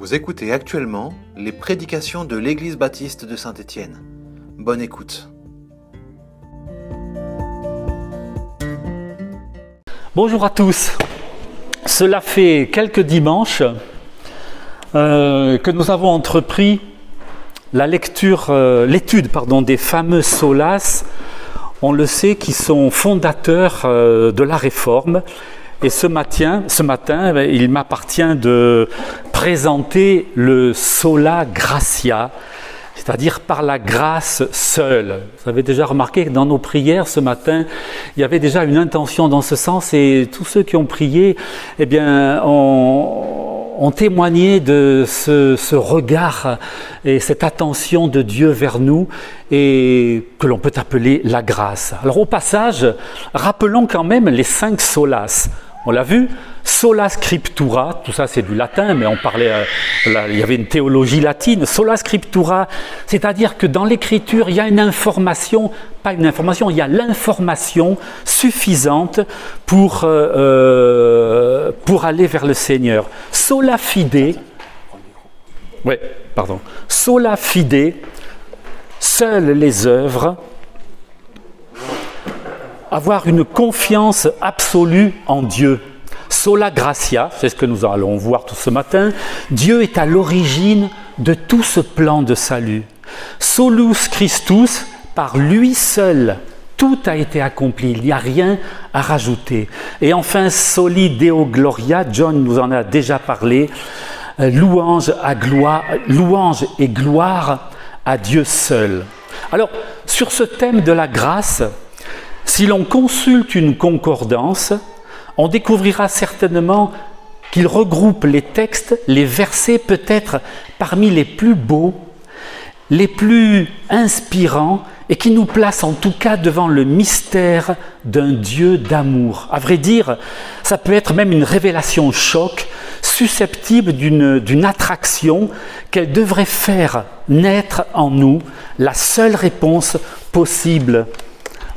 Vous écoutez actuellement les prédications de l'Église baptiste de Saint-Étienne. Bonne écoute. Bonjour à tous. Cela fait quelques dimanches euh, que nous avons entrepris euh, l'étude des fameux solas, on le sait, qui sont fondateurs euh, de la réforme. Et ce matin, ce matin eh il m'appartient de présenter le sola gratia, c'est-à-dire par la grâce seule. Vous avez déjà remarqué que dans nos prières ce matin, il y avait déjà une intention dans ce sens et tous ceux qui ont prié, eh bien, ont, témoigné de ce, ce, regard et cette attention de Dieu vers nous et que l'on peut appeler la grâce. Alors au passage, rappelons quand même les cinq solas. On l'a vu, sola scriptura, tout ça c'est du latin, mais on parlait, euh, il y avait une théologie latine. Sola scriptura, c'est-à-dire que dans l'écriture, il y a une information, pas une information, il y a l'information suffisante pour, euh, euh, pour aller vers le Seigneur. Sola fide, oui, pardon, sola fide, seules les œuvres, avoir une confiance absolue en Dieu. Sola gratia, c'est ce que nous allons voir tout ce matin. Dieu est à l'origine de tout ce plan de salut. Solus Christus, par lui seul, tout a été accompli, il n'y a rien à rajouter. Et enfin, Soli Deo Gloria, John nous en a déjà parlé, euh, louange, à gloire, louange et gloire à Dieu seul. Alors, sur ce thème de la grâce, si l'on consulte une concordance, on découvrira certainement qu'il regroupe les textes, les versets peut-être parmi les plus beaux, les plus inspirants et qui nous place en tout cas devant le mystère d'un Dieu d'amour. À vrai dire, ça peut être même une révélation choc, susceptible d'une attraction qu'elle devrait faire naître en nous la seule réponse possible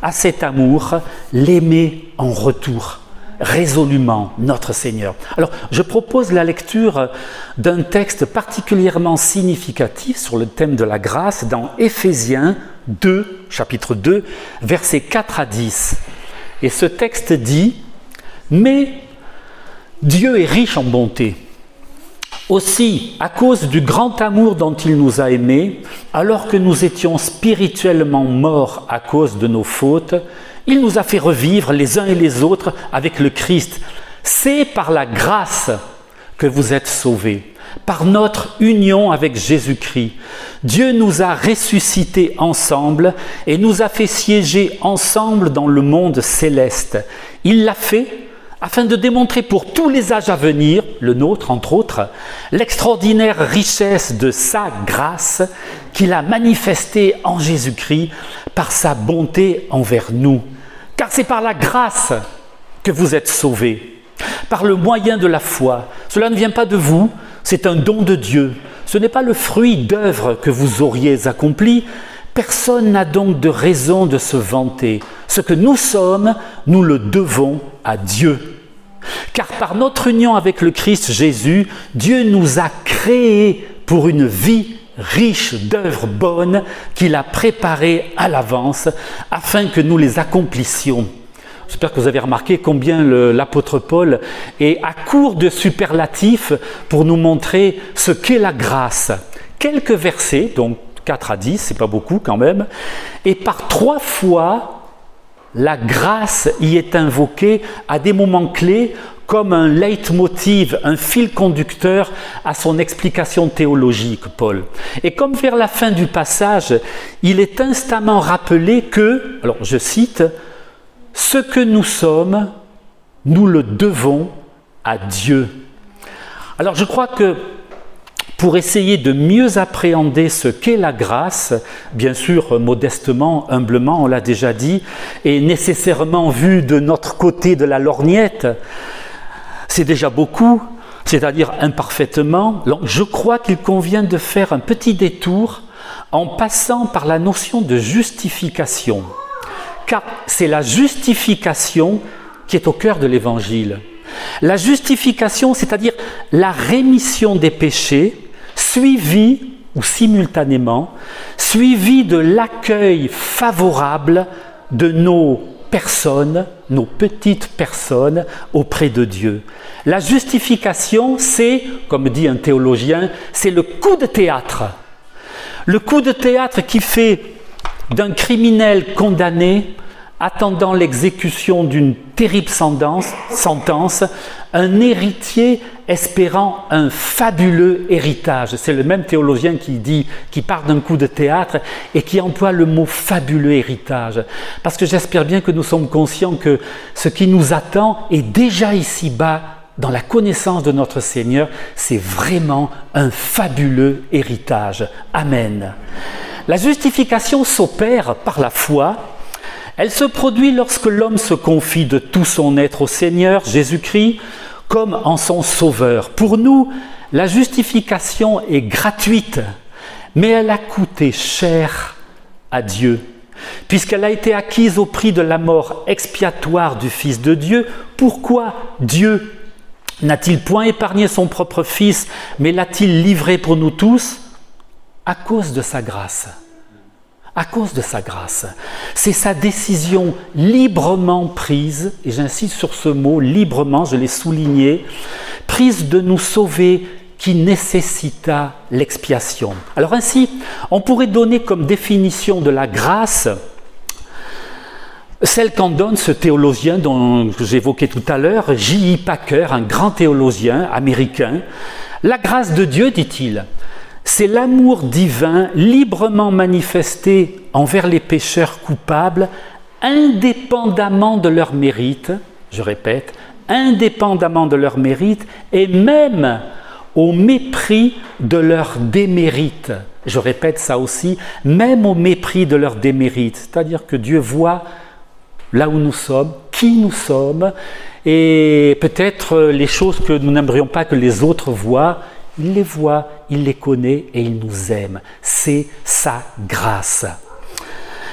à cet amour, l'aimer en retour résolument notre Seigneur. Alors, je propose la lecture d'un texte particulièrement significatif sur le thème de la grâce dans Éphésiens 2, chapitre 2, versets 4 à 10. Et ce texte dit, Mais Dieu est riche en bonté aussi, à cause du grand amour dont il nous a aimés, alors que nous étions spirituellement morts à cause de nos fautes, il nous a fait revivre les uns et les autres avec le Christ. C'est par la grâce que vous êtes sauvés, par notre union avec Jésus-Christ. Dieu nous a ressuscités ensemble et nous a fait siéger ensemble dans le monde céleste. Il l'a fait afin de démontrer pour tous les âges à venir, le nôtre entre autres, l'extraordinaire richesse de sa grâce qu'il a manifestée en Jésus-Christ par sa bonté envers nous. Car c'est par la grâce que vous êtes sauvés, par le moyen de la foi. Cela ne vient pas de vous, c'est un don de Dieu. Ce n'est pas le fruit d'œuvres que vous auriez accomplies. Personne n'a donc de raison de se vanter. Ce que nous sommes, nous le devons à Dieu. Car par notre union avec le Christ Jésus, Dieu nous a créés pour une vie riche d'œuvres bonnes qu'il a préparées à l'avance afin que nous les accomplissions. J'espère que vous avez remarqué combien l'apôtre Paul est à court de superlatifs pour nous montrer ce qu'est la grâce. Quelques versets, donc 4 à 10, c'est pas beaucoup quand même, et par trois fois la grâce y est invoquée à des moments clés comme un leitmotiv, un fil conducteur à son explication théologique, Paul. Et comme vers la fin du passage, il est instamment rappelé que, alors je cite, ce que nous sommes, nous le devons à Dieu. Alors je crois que pour essayer de mieux appréhender ce qu'est la grâce, bien sûr modestement, humblement, on l'a déjà dit, et nécessairement vu de notre côté de la lorgnette, c'est déjà beaucoup, c'est-à-dire imparfaitement. je crois qu'il convient de faire un petit détour en passant par la notion de justification, car c'est la justification qui est au cœur de l'Évangile. La justification, c'est-à-dire la rémission des péchés, suivie ou simultanément, suivie de l'accueil favorable de nos personnes, nos petites personnes auprès de Dieu. La justification, c'est, comme dit un théologien, c'est le coup de théâtre. Le coup de théâtre qui fait d'un criminel condamné attendant l'exécution d'une terrible sentence, un héritier espérant un fabuleux héritage. C'est le même théologien qui dit, qui part d'un coup de théâtre et qui emploie le mot fabuleux héritage. Parce que j'espère bien que nous sommes conscients que ce qui nous attend est déjà ici-bas dans la connaissance de notre Seigneur, c'est vraiment un fabuleux héritage. Amen. La justification s'opère par la foi elle se produit lorsque l'homme se confie de tout son être au Seigneur, Jésus-Christ, comme en son sauveur. Pour nous, la justification est gratuite, mais elle a coûté cher à Dieu, puisqu'elle a été acquise au prix de la mort expiatoire du Fils de Dieu. Pourquoi Dieu n'a-t-il point épargné son propre Fils, mais l'a-t-il livré pour nous tous? À cause de sa grâce à cause de sa grâce. C'est sa décision librement prise, et j'insiste sur ce mot, librement, je l'ai souligné, prise de nous sauver qui nécessita l'expiation. Alors ainsi, on pourrait donner comme définition de la grâce celle qu'en donne ce théologien dont j'évoquais tout à l'heure, J.I. Packer, un grand théologien américain. La grâce de Dieu, dit-il, c'est l'amour divin librement manifesté envers les pécheurs coupables, indépendamment de leur mérite, je répète, indépendamment de leur mérite, et même au mépris de leur démérite. Je répète ça aussi, même au mépris de leur démérite. C'est-à-dire que Dieu voit là où nous sommes, qui nous sommes, et peut-être les choses que nous n'aimerions pas que les autres voient, il les voit, il les connaît et il nous aime. C'est sa grâce.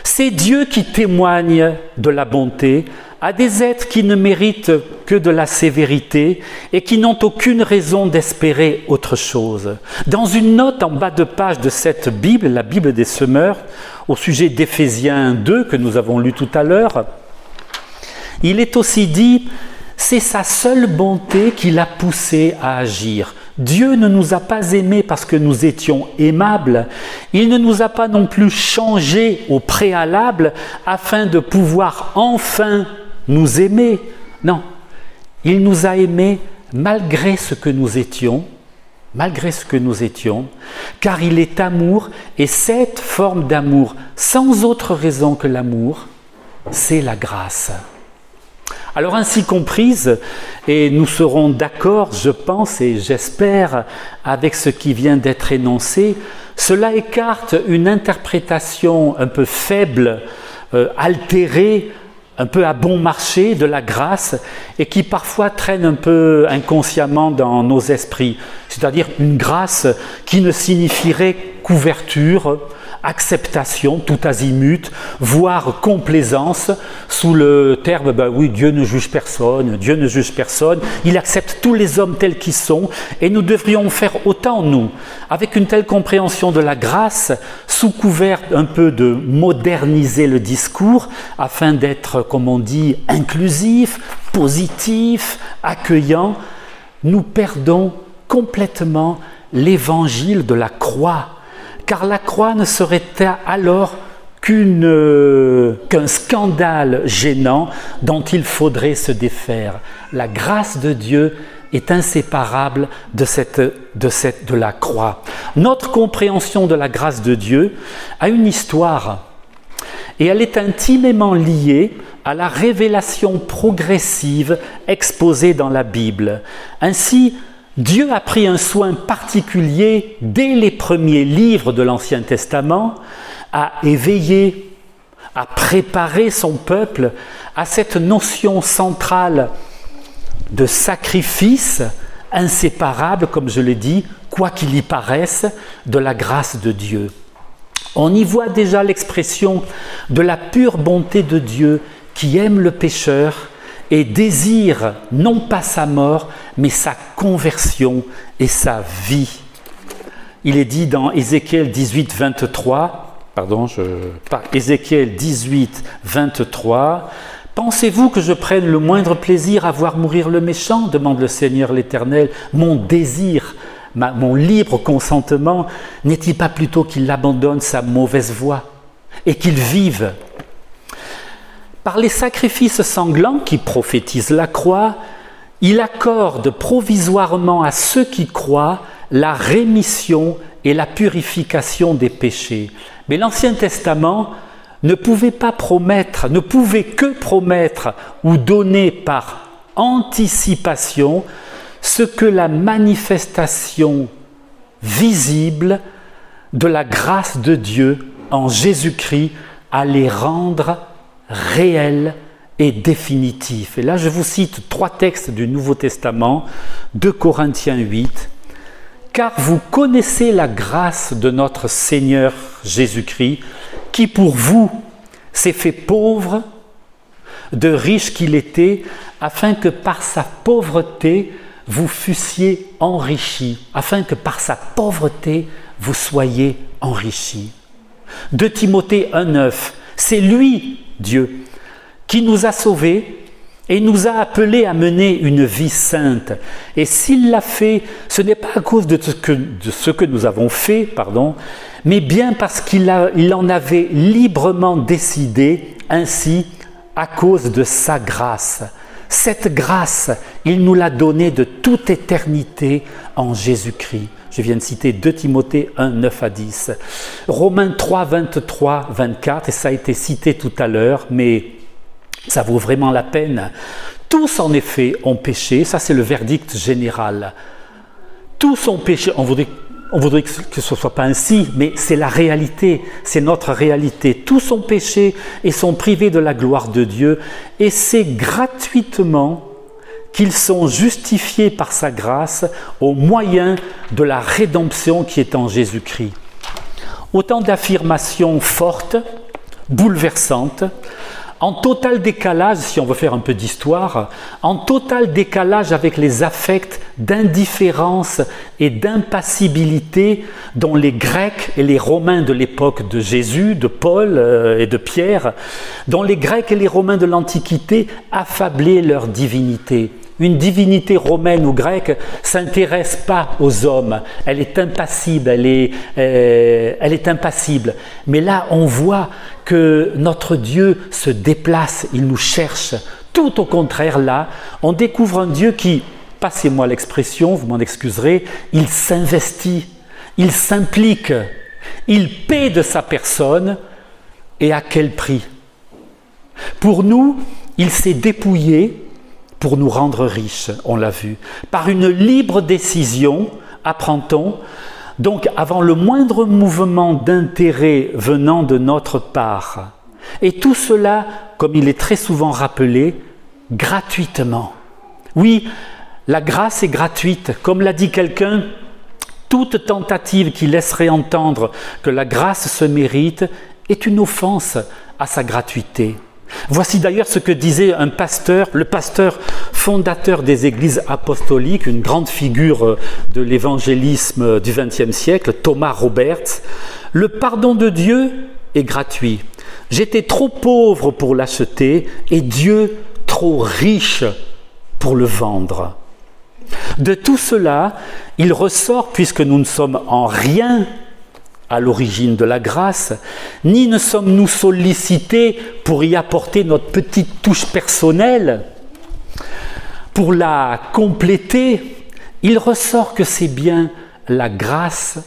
C'est Dieu qui témoigne de la bonté à des êtres qui ne méritent que de la sévérité et qui n'ont aucune raison d'espérer autre chose. Dans une note en bas de page de cette Bible, la Bible des semeurs, au sujet d'Éphésiens 2 que nous avons lu tout à l'heure, il est aussi dit, c'est sa seule bonté qui l'a poussé à agir. Dieu ne nous a pas aimés parce que nous étions aimables, il ne nous a pas non plus changés au préalable afin de pouvoir enfin nous aimer. Non, il nous a aimés malgré ce que nous étions, malgré ce que nous étions, car il est amour et cette forme d'amour, sans autre raison que l'amour, c'est la grâce. Alors ainsi comprise, et nous serons d'accord, je pense et j'espère, avec ce qui vient d'être énoncé, cela écarte une interprétation un peu faible, euh, altérée, un peu à bon marché de la grâce et qui parfois traîne un peu inconsciemment dans nos esprits. C'est-à-dire une grâce qui ne signifierait couverture, acceptation tout azimut, voire complaisance, sous le terme ben oui, Dieu ne juge personne, Dieu ne juge personne, il accepte tous les hommes tels qu'ils sont, et nous devrions faire autant, nous, avec une telle compréhension de la grâce, sous couvert un peu de moderniser le discours, afin d'être, comme on dit, inclusif, positif, accueillant, nous perdons complètement l'évangile de la croix car la croix ne serait alors euh, qu'un scandale gênant dont il faudrait se défaire? La grâce de Dieu est inséparable de, de la croix. Notre compréhension de la grâce de Dieu a une histoire et elle est intimement liée à la révélation progressive exposée dans la Bible. Ainsi, Dieu a pris un soin particulier dès les premiers livres de l'Ancien Testament à éveiller, à préparer son peuple à cette notion centrale de sacrifice inséparable, comme je l'ai dit, quoi qu'il y paraisse, de la grâce de Dieu. On y voit déjà l'expression de la pure bonté de Dieu qui aime le pécheur et désire non pas sa mort, mais sa conversion et sa vie. Il est dit dans Ézéchiel 18, 23, pardon, Ézéchiel 18, 23, Pensez-vous que je prenne le moindre plaisir à voir mourir le méchant? demande le Seigneur l'Éternel. Mon désir, mon libre consentement, n'est-il pas plutôt qu'il abandonne sa mauvaise voie et qu'il vive Par les sacrifices sanglants qui prophétisent la croix, il accorde provisoirement à ceux qui croient la rémission et la purification des péchés. Mais l'Ancien Testament ne pouvait pas promettre, ne pouvait que promettre ou donner par anticipation ce que la manifestation visible de la grâce de Dieu en Jésus-Christ allait rendre réel et définitif. Et là, je vous cite trois textes du Nouveau Testament, de Corinthiens 8, car vous connaissez la grâce de notre Seigneur Jésus-Christ, qui pour vous s'est fait pauvre, de riche qu'il était, afin que par sa pauvreté vous fussiez enrichis, afin que par sa pauvreté vous soyez enrichis. De Timothée 1.9, c'est lui, Dieu, qui nous a sauvés et nous a appelés à mener une vie sainte. Et s'il l'a fait, ce n'est pas à cause de ce, que, nous avons fait, pardon, mais bien parce qu'il il en avait librement décidé ainsi à cause de sa grâce. Cette grâce, il nous l'a donnée de toute éternité en Jésus-Christ. Je viens de citer 2 Timothée 1, 9 à 10. Romains 3, 23, 24, et ça a été cité tout à l'heure, mais ça vaut vraiment la peine. Tous en effet ont péché, ça c'est le verdict général. Tous ont péché, on voudrait, on voudrait que ce ne soit pas ainsi, mais c'est la réalité, c'est notre réalité. Tous ont péché et sont privés de la gloire de Dieu, et c'est gratuitement qu'ils sont justifiés par sa grâce au moyen de la rédemption qui est en Jésus-Christ. Autant d'affirmations fortes, bouleversantes, en total décalage, si on veut faire un peu d'histoire, en total décalage avec les affects d'indifférence et d'impassibilité dont les Grecs et les Romains de l'époque de Jésus, de Paul euh, et de Pierre, dont les Grecs et les Romains de l'Antiquité affablaient leur divinité. Une divinité romaine ou grecque s'intéresse pas aux hommes, elle est impassible, elle est, euh, elle est impassible. Mais là, on voit que notre Dieu se déplace, il nous cherche. Tout au contraire, là, on découvre un Dieu qui, passez-moi l'expression, vous m'en excuserez, il s'investit, il s'implique, il paie de sa personne, et à quel prix? Pour nous, il s'est dépouillé, pour nous rendre riches, on l'a vu. Par une libre décision, apprend-on, donc avant le moindre mouvement d'intérêt venant de notre part. Et tout cela, comme il est très souvent rappelé, gratuitement. Oui, la grâce est gratuite. Comme l'a dit quelqu'un, toute tentative qui laisserait entendre que la grâce se mérite est une offense à sa gratuité. Voici d'ailleurs ce que disait un pasteur, le pasteur fondateur des églises apostoliques, une grande figure euh, de l'évangélisme du XXe siècle, Thomas Roberts. Le pardon de Dieu est gratuit. J'étais trop pauvre pour l'acheter et Dieu trop riche pour le vendre. De tout cela, il ressort, puisque nous ne sommes en rien à l'origine de la grâce, ni ne sommes-nous sollicités pour y apporter notre petite touche personnelle, pour la compléter, il ressort que c'est bien la grâce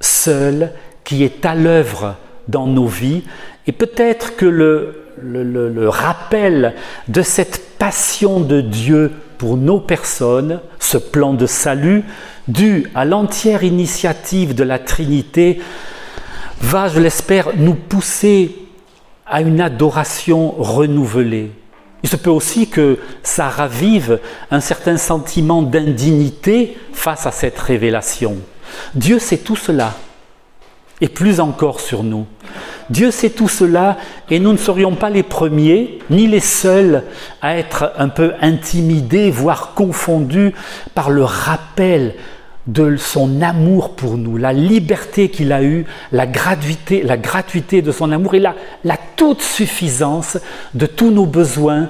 seule qui est à l'œuvre dans nos vies, et peut-être que le, le, rappel de cette passion de Dieu pour nos personnes, ce plan de salut, dû à l'entière initiative de la Trinité, va, je l'espère, nous pousser à une adoration renouvelée. Il se peut aussi que ça ravive un certain sentiment d'indignité face à cette révélation. Dieu sait tout cela. Et plus encore sur nous. Dieu sait tout cela et nous ne serions pas les premiers ni les seuls à être un peu intimidés, voire confondus par le rappel de son amour pour nous, la liberté qu'il a eue, la gratuité, la gratuité de son amour et la, la toute suffisance de tous nos besoins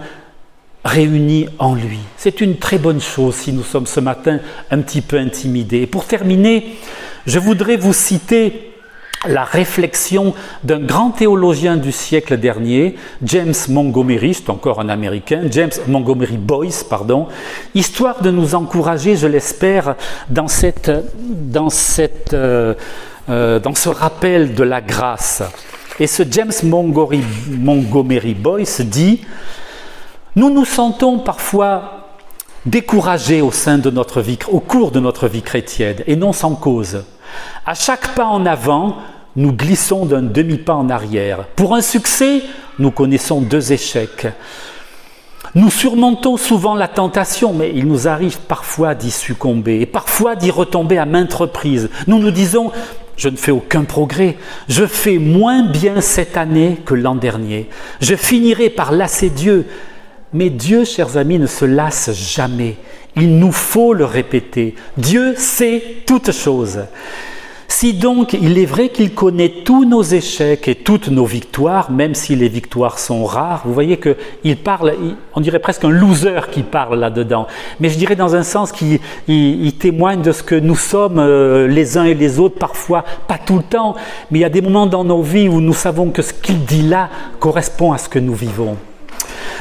réunis en lui. C'est une très bonne chose si nous sommes ce matin un petit peu intimidés. Et pour terminer, je voudrais vous citer la réflexion d'un grand théologien du siècle dernier, James Montgomery, c'est encore un américain, James Montgomery Boyce, pardon, histoire de nous encourager, je l'espère, dans, euh, euh, ce rappel de la grâce. Et ce James Montgomery, Boyce dit Nous nous sentons parfois découragés au cours de notre vie chrétienne, et non sans cause. À chaque pas en avant, nous glissons d'un demi-pas en arrière. Pour un succès, nous connaissons deux échecs. Nous surmontons souvent la tentation, mais il nous arrive parfois d'y succomber et parfois d'y retomber à maintes reprises. Nous nous disons, je ne fais aucun progrès, je fais moins bien cette année que l'an dernier, je finirai par lasser Dieu. Mais Dieu, chers amis, ne se lasse jamais. Il nous faut le répéter. Dieu sait toutes choses. Si donc il est vrai qu'il connaît tous nos échecs et toutes nos victoires, même si les victoires sont rares, vous voyez qu'il parle, on dirait presque un loser qui parle là-dedans, mais je dirais dans un sens qu'il témoigne de ce que nous sommes euh, les uns et les autres, parfois pas tout le temps, mais il y a des moments dans nos vies où nous savons que ce qu'il dit là correspond à ce que nous vivons.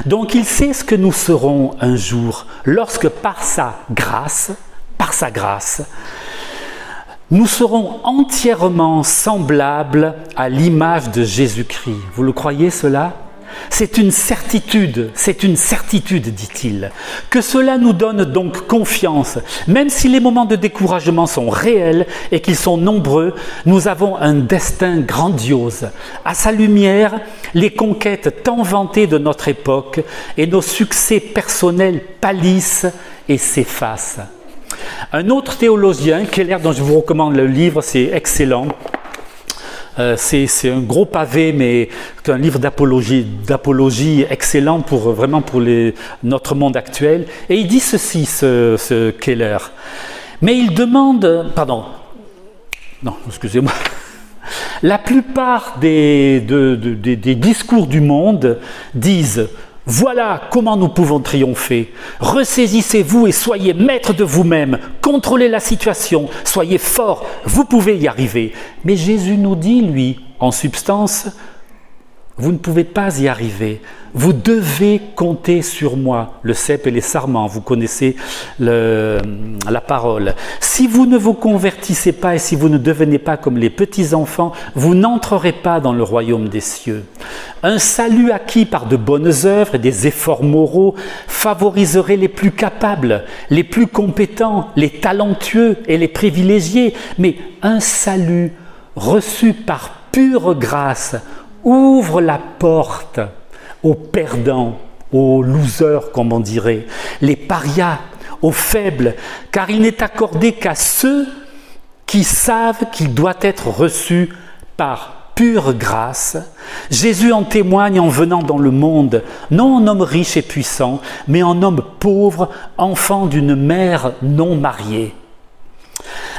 Donc il sait ce que nous serons un jour, lorsque par sa grâce, par sa grâce, nous serons entièrement semblables à l'image de Jésus-Christ. Vous le croyez cela? C'est une certitude, c'est une certitude, dit-il. Que cela nous donne donc confiance. Même si les moments de découragement sont réels et qu'ils sont nombreux, nous avons un destin grandiose. À sa lumière, les conquêtes tant vantées de notre époque et nos succès personnels pâlissent et s'effacent. Un autre théologien, Keller, dont je vous recommande le livre, c'est excellent. Euh, c'est un gros pavé, mais un livre d'apologie, excellent pour vraiment pour notre monde actuel. Et il dit ceci, ce, Keller. Mais il demande, pardon, non, excusez-moi. La plupart des discours du monde disent voilà comment nous pouvons triompher. Ressaisissez-vous et soyez maître de vous-même. Contrôlez la situation. Soyez fort. Vous pouvez y arriver. Mais Jésus nous dit, lui, en substance, vous ne pouvez pas y arriver. Vous devez compter sur moi. Le cep et les sarments, vous connaissez la parole. Si vous ne vous convertissez pas et si vous ne devenez pas comme les petits-enfants, vous n'entrerez pas dans le royaume des cieux. Un salut acquis par de bonnes œuvres et des efforts moraux favoriserait les plus capables, les plus compétents, les talentueux et les privilégiés. Mais un salut reçu par pure grâce ouvre la porte aux perdants, aux losers, comme on dirait, les parias, aux faibles, car il n'est accordé qu'à ceux qui savent qu'il doit être reçu par pure grâce. Jésus en témoigne en venant dans le monde, non en homme riche et puissant, mais en homme pauvre, enfant d'une mère non mariée.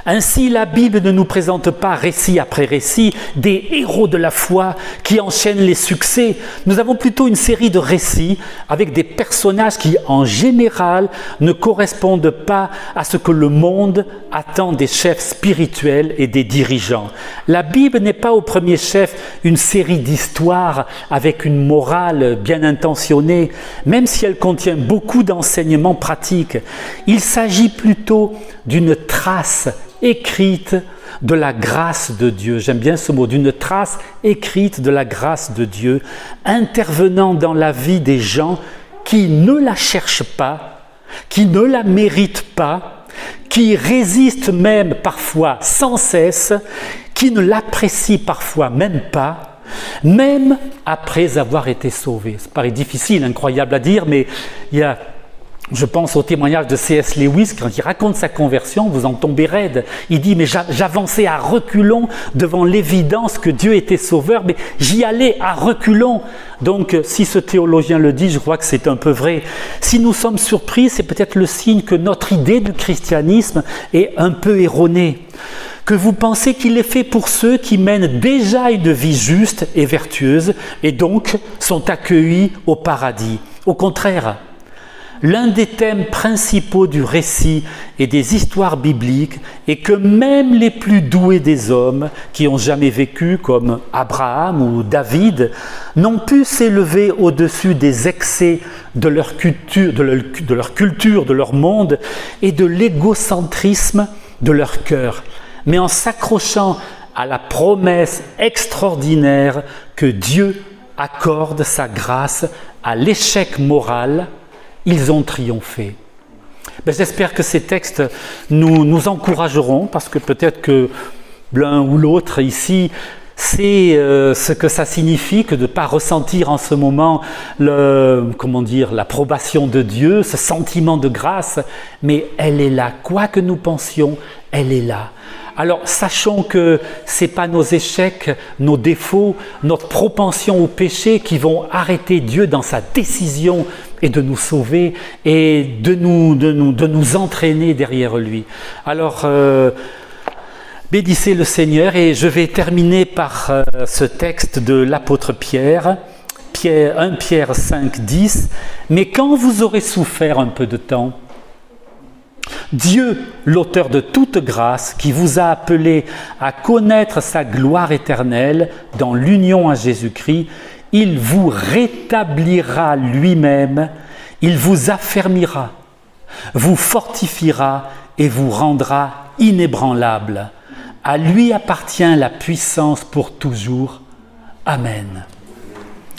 Ainsi, la Bible ne nous présente pas récit après récit des héros de la foi qui enchaînent les succès. Nous avons plutôt une série de récits avec des personnages qui, en général, ne correspondent pas à ce que le monde attend des chefs spirituels et des dirigeants. La Bible n'est pas au premier chef une série d'histoires avec une morale bien intentionnée, même si elle contient beaucoup d'enseignements pratiques. Il s'agit plutôt d'une trace écrite de la grâce de Dieu. J'aime bien ce mot, d'une trace écrite de la grâce de Dieu, intervenant dans la vie des gens qui ne la cherchent pas, qui ne la méritent pas, qui résistent même parfois sans cesse, qui ne l'apprécient parfois même pas, même après avoir été sauvés. Ça paraît difficile, incroyable à dire, mais il y a Je pense au témoignage de C.S. Lewis quand il raconte sa conversion, vous en tombez raide. Il dit mais j'avançais à reculons devant l'évidence que Dieu était sauveur, mais j'y allais à reculons. Donc si ce théologien le dit, je crois que c'est un peu vrai. Si nous sommes surpris, c'est peut-être le signe que notre idée du christianisme est un peu erronée. Que vous pensez qu'il est fait pour ceux qui mènent déjà une vie juste et vertueuse et donc sont accueillis au paradis. Au contraire, l'un des thèmes principaux du récit et des histoires bibliques est que même les plus doués des hommes qui ont jamais vécu, comme Abraham ou David, n'ont pu s'élever au-dessus des excès de leur, culture, de, leur, culture, de leur monde et de l'égocentrisme de leur cœur, mais en s'accrochant à la promesse extraordinaire que Dieu accorde sa grâce à l'échec moral ils ont triomphé. Ben, j'espère que ces textes nous, nous encourageront, parce que peut-être que l'un ou l'autre ici sait euh, ce que ça signifie que de ne pas ressentir en ce moment l'approbation de Dieu, ce sentiment de grâce, mais elle est là. Quoi que nous pensions, elle est là. Alors sachons que ce n'est pas nos échecs, nos défauts, notre propension au péché qui vont arrêter Dieu dans sa décision et de nous sauver et de nous, entraîner derrière lui. Alors euh, bénissez le Seigneur et je vais terminer par euh, ce texte de l'apôtre Pierre. Pierre, 1 Pierre 5, 10. Mais quand vous aurez souffert un peu de temps, Dieu, l'auteur de toute grâce, qui vous a appelé à connaître sa gloire éternelle dans l'union à Jésus-Christ, il vous rétablira lui-même, il vous affermira, vous fortifiera et vous rendra inébranlable. À lui appartient la puissance pour toujours. Amen.